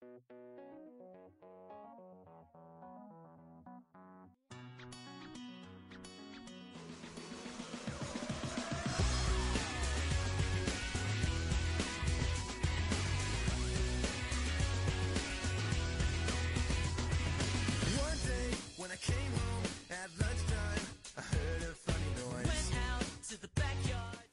大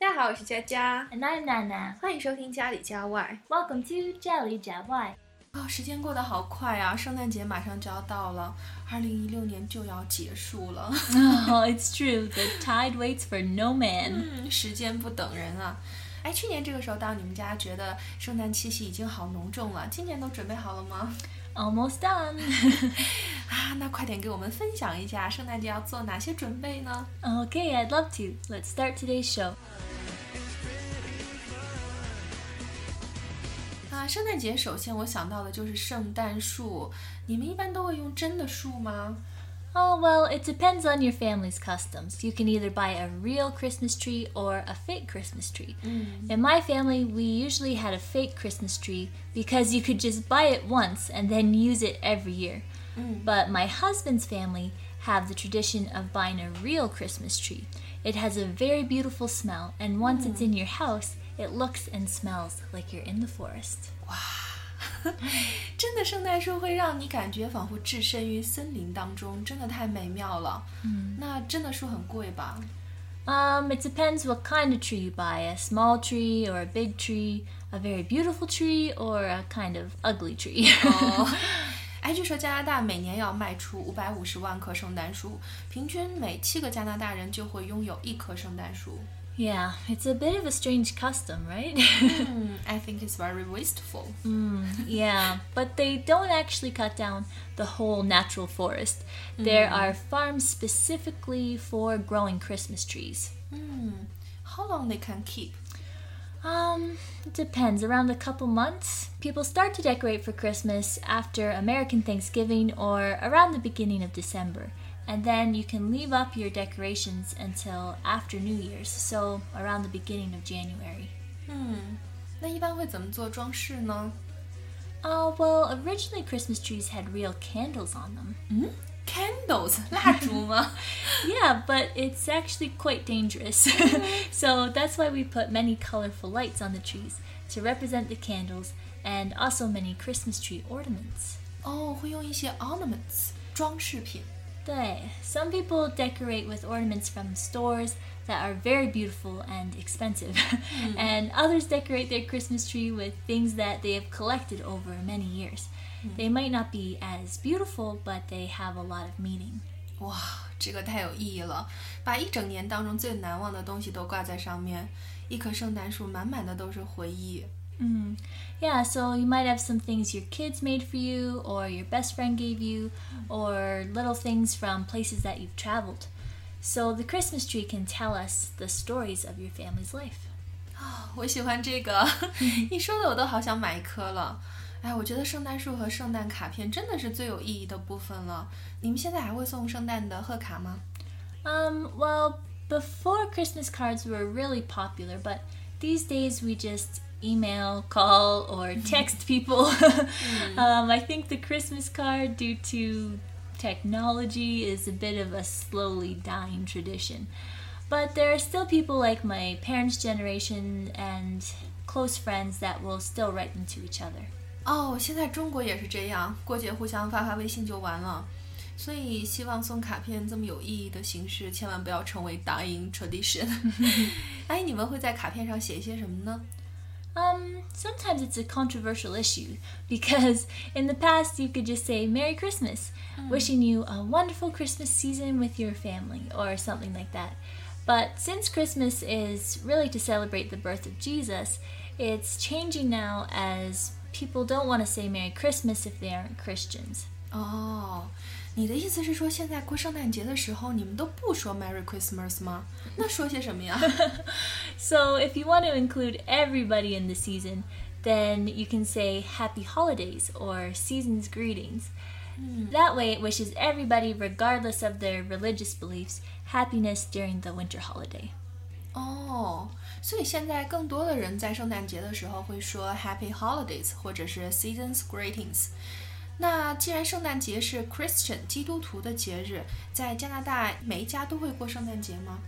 家好，我是佳佳，And I'm Nana. 欢迎收听家里家外。Welcome to Jelly Jab Y. 啊、时间过得好快啊，圣诞节马上就要到了，二零一六年就要结束了。Oh, it's true. The tide waits for no man. 嗯，时间不等人啊。哎，去年这个时候到你们家，觉得圣诞气息已经好浓重了，今年都准备好了吗？Almost done. 啊，那快点给我们分享一下圣诞节要做哪些准备呢？okay, I'd love to. Let's start today's show. 啊，圣诞节首先我想到的就是圣诞树，你们一般都会用真的树吗？ Oh, well, it depends on your family's customs. You can either buy a real Christmas tree or a fake Christmas tree. In my family, we usually had a fake Christmas tree because you could just buy it once and then use it every year. But my husband's family have the tradition of buying a real Christmas tree. It has a very beautiful smell, and once it's in your house, it looks and smells like you're in the forest. 真的圣诞树会让你感觉仿佛置身于森林当中，真的太美妙了。嗯，那真的树很贵吧？ Um, it depends what kind of tree you buy a small tree or a big tree, a very beautiful tree or a kind of ugly tree. 哦，哎，据说加拿大每年要卖出五百五十万棵圣诞树，平均每七个加拿大人就会拥有一棵圣诞树。 Yeah, it's a bit of a strange custom, right? Hmm, I think it's very wasteful。yeah, hmm, but they don't actually cut down the whole natural forest. There hmm. are farms specifically for growing Christmas trees. How long they can keep？Um, it depends. Around a couple months. People start to decorate for Christmas after American Thanksgiving or around the beginning of December. And then you can leave up your decorations until after New Year's, so around the beginning of January. 嗯，那一般会怎么做装饰呢 Uh, well, originally Christmas trees had real candles on them. ？Candles，蜡烛吗？ Yeah, but it's actually quite dangerous. so that's why we put many colorful lights on the trees to represent the candles and also many Christmas tree ornaments. 哦，会用一些 ornaments 装饰品。对, some people decorate with ornaments from stores that are very beautiful and expensive, and others decorate their Christmas tree with things that they have collected over many years. They might not be as beautiful, but they have a lot of meaning. 哇，这个太有意义了！把一整年当中最难忘的东西都挂在上面，一棵圣诞树满满的都是回忆。 Mm. Yeah, so you might have some things your kids made for you, or your best friend gave you, or little things from places that you've traveled. So the Christmas tree can tell us the stories of your family's life. 我喜欢这个，一说的我都好想买一棵了。 哎，我觉得圣诞树和圣诞卡片真的是最有意义的部分了。你们现在还会送圣诞的贺卡吗？ Um, well, before Christmas cards were really popular, but these days we just email, call, or text people. um, I think the Christmas card, due to technology, is a bit of a slowly dying tradition. But there are still people like my parents' generation and close friends that will still write them to each other. 哦，现在中国也是这样，过节互相发发微信就完了。所以希望送卡片这么有意义的形式，千万不要成为 dying tradition。哎，你们会在卡片上写一些什么呢？ Um, sometimes it's a controversial issue because in the past you could just say Merry Christmas, wishing you a wonderful Christmas season with your family or something like that. But since Christmas is really to celebrate the birth of Jesus, it's changing now as people don't want to say Merry Christmas if they aren't Christians. 哦，你的意思是说，现在过圣诞节的时候，你们都不说 Merry Christmas 吗？那说些什么呀？ So if you want to include everybody in the season, then you can say Happy Holidays or Season's Greetings. That way, it wishes everybody, regardless of their religious beliefs, happiness during the winter holiday. 哦， 所以现在更多的人在圣诞节的时候会说 Happy Holidays 或者是 Seasons Greetings。那既然圣诞节是 Christian 基督徒的节日，在加拿大每一家都会过圣诞节吗？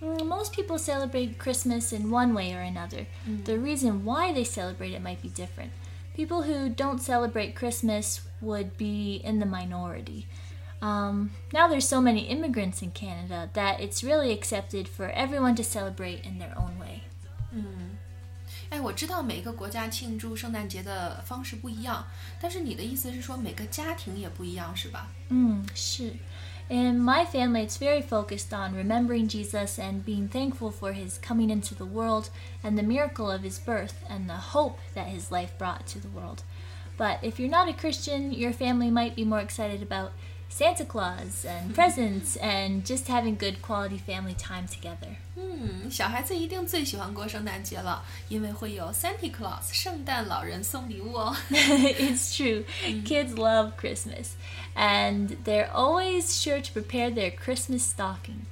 Mm, Most people celebrate Christmas in one way or another. The reason why they celebrate it might be different. People who don't celebrate Christmas would be in the minority. Um, now there's so many immigrants in Canada that it's really accepted for everyone to celebrate in their own way. 哎，我知道每个国家庆祝圣诞节的方式不一样，但是你的意思是说每个家庭也不一样，是吧？ Mm, sure. In my family, it's very focused on remembering Jesus and being thankful for his coming into the world and the miracle of his birth and the hope that his life brought to the world. But if you're not a Christian, your family might be more excited about Santa Claus and presents and just having good quality family time together. 嗯，小孩子一定最喜欢过圣诞节了，因为会有 Santa Claus 圣诞老人送礼物哦。 it's true. Kids love Christmas, and they're always sure to prepare their Christmas stocking.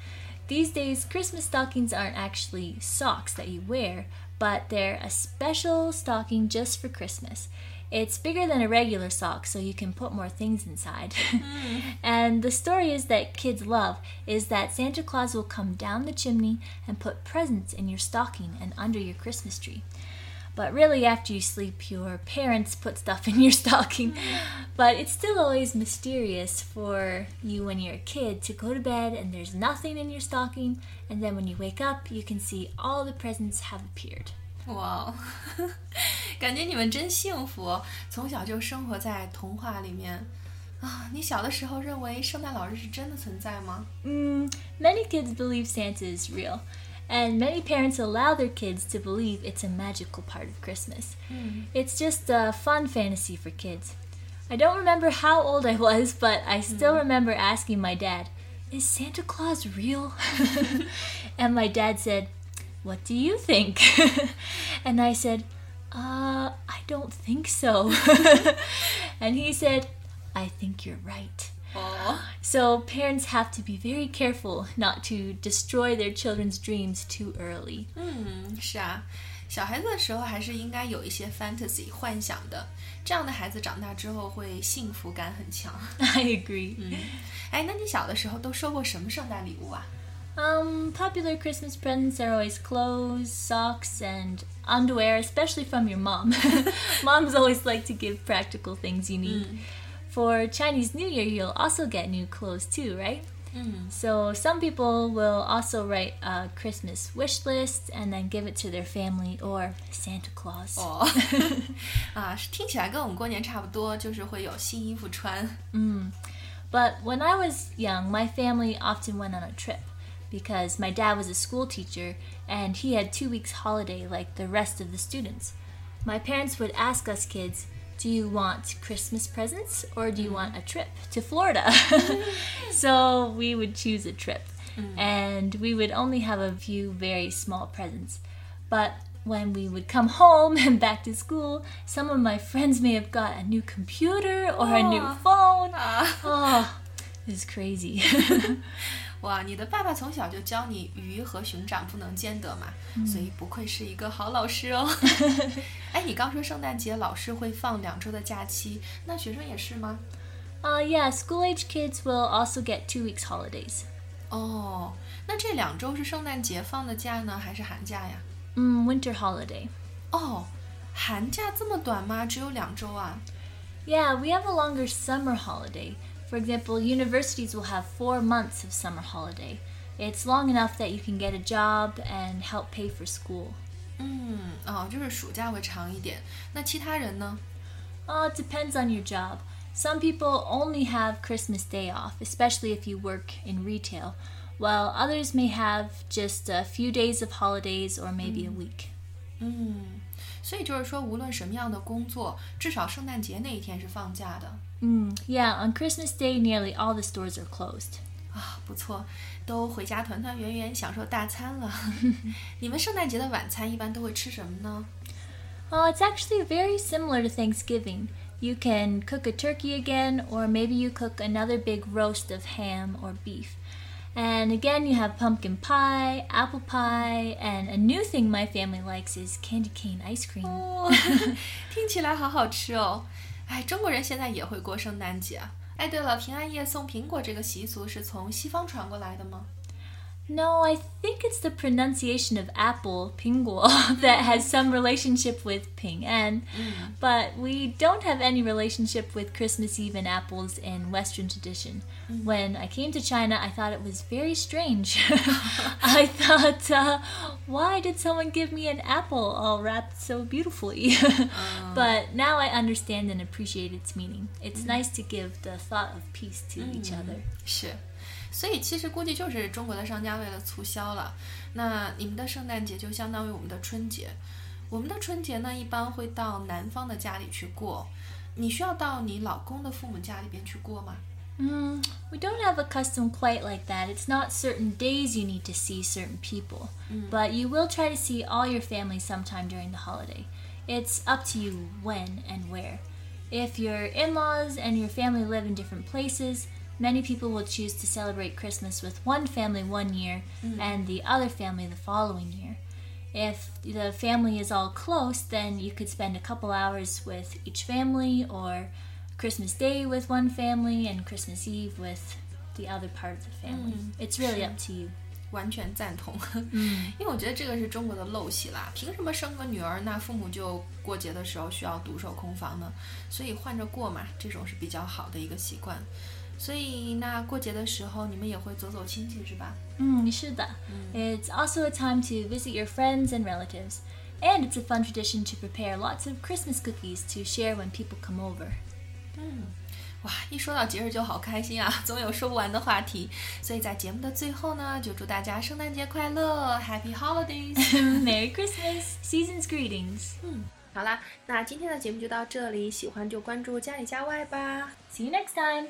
These days, Christmas stockings aren't actually socks that you wear, but they're a special stocking just for Christmas. It's bigger than a regular sock, so you can put more things inside. Hmm. and the story is that kids love is that Santa Claus will come down the chimney and put presents in your stocking and under your Christmas tree. But really, after you sleep, your parents put stuff in your stocking. Hmm. But it's still always mysterious for you when you're a kid to go to bed and there's nothing in your stocking, and then when you wake up, you can see all the presents have appeared. 哇，感觉你们真幸福，从小就生活在童话里面啊！你小的时候认为圣诞老人是真的存在吗？ Mm, many kids believe Santa is real, and many parents allow their kids to believe it's a magical part of Christmas. It's just a fun fantasy for kids. I don't remember how old I was, but I still remember asking my dad, Is Santa Claus real? and my dad said, What do you think? and I said, Uh, I don't think so. and he said, I think you're right. 哦， So parents have to be very careful not to destroy their children's dreams too early. 嗯，是啊，小孩子的时候还是应该有一些 fantasy 幻想的，这样的孩子长大之后会幸福感很强。 I agree. 哎，那你小的时候都收过什么圣诞礼物啊？ Um, popular Christmas presents are always clothes, socks, and underwear, especially from your mom. Moms always like to give practical things you need. For Chinese New Year, you'll also get new clothes too, right? 嗯 So some people will also write a Christmas wish list and then give it to their family or Santa Claus. 哦，啊，是听起来跟我们过年差不多，就是会有新衣服穿。 But when I was young, my family often went on a trip because my dad was a school teacher and he had two weeks holiday like the rest of the students. My parents would ask us kids, Do you want Christmas presents or do you mm-hmm. want a trip to Florida? Mm-hmm. so we would choose a trip mm-hmm. and we would only have a few very small presents. But when we would come home and back to school, some of my friends may have got a new computer or a new phone. 啊，Oh, this is crazy. 哇，你的爸爸从小就教你鱼和熊掌不能兼得嘛，所以不愧是一个好老师哦。哎，你刚说圣诞节老师会放两周的假期，那学生也是吗？uh, yeah, school age kids will also get two weeks holidays. 哦，那这两周是圣诞节放的假呢，还是寒假呀？Mm, winter holiday. 哦，寒假这么短吗？只有两周啊？Yeah, we have a longer summer holiday. For example, universities will have four months of summer holiday. It's long enough that you can get a job and help pay for school. 嗯，哦，就是暑假会长一点。那其他人呢？ Oh, it depends on your job. Some people only have Christmas Day off, especially if you work in retail, while others may have just a few days of holidays or maybe a week. 嗯，所以就是说，无论什么样的工作，至少圣诞节那一天是放假的 Mm, yeah, on Christmas Day, nearly all the stores are closed. 啊，不错，都回家团团圆圆享受大餐了。你们圣诞节的晚餐一般都会吃什么呢？ Oh, it's actually very similar to Thanksgiving. You can cook a turkey again, or maybe you cook another big roast of ham or beef. And again, you have pumpkin pie, apple pie, and a new thing my family likes is candy cane ice cream. 哦，听起来好好吃哦。 哎，中国人现在也会过圣诞节。哎，对了，平安夜送苹果这个习俗是从西方传过来的吗？ No, I think it's the pronunciation of apple, pinguo, that has some relationship with Ping An. But we don't have any relationship with Christmas Eve and apples in Western tradition. When I came to China, I thought it was very strange. I thought, uh, why did someone give me an apple all wrapped so beautifully? but now I understand and appreciate its meaning. It's nice to give the thought of peace to each other. 是，所以其实估计就是中国的商家为了促销了。那你们的圣诞节就相当于我们的春节。我们的春节呢，一般会到男方的家里去过。你需要到你老公的父母家里边去过吗？ Mm, we don't have a custom quite like that. It's not certain days you need to see certain people, but you will try to see all your family sometime during the holiday. It's up to you when and where. If your in laws and your family live in different places, many people will choose to celebrate Christmas with one family one year and the other family the following year. If the family is all close, then you could spend a couple hours with each family or Christmas Day with one family and Christmas Eve with the other part of the family. It's really up to you. 完全赞同，因为我觉得这个是中国的陋习啦。凭什么生个女儿，那父母就过节的时候需要独守空房呢？所以换着过嘛，这种是比较好的一个习惯。所以那过节的时候，你们也会走走亲戚是吧？ Mm, 是的. It's also a time to visit your friends and relatives. And it's a fun tradition to prepare lots of Christmas cookies to share when people come over. 哇，一说到节日就好开心啊，总有说不完的话题。所以在节目的最后呢，就祝大家圣诞节快乐，Happy Holidays！Merry Christmas! Season's greetings. 嗯好啦，那今天的节目就到这里，喜欢就关注家里家外吧。See you next time.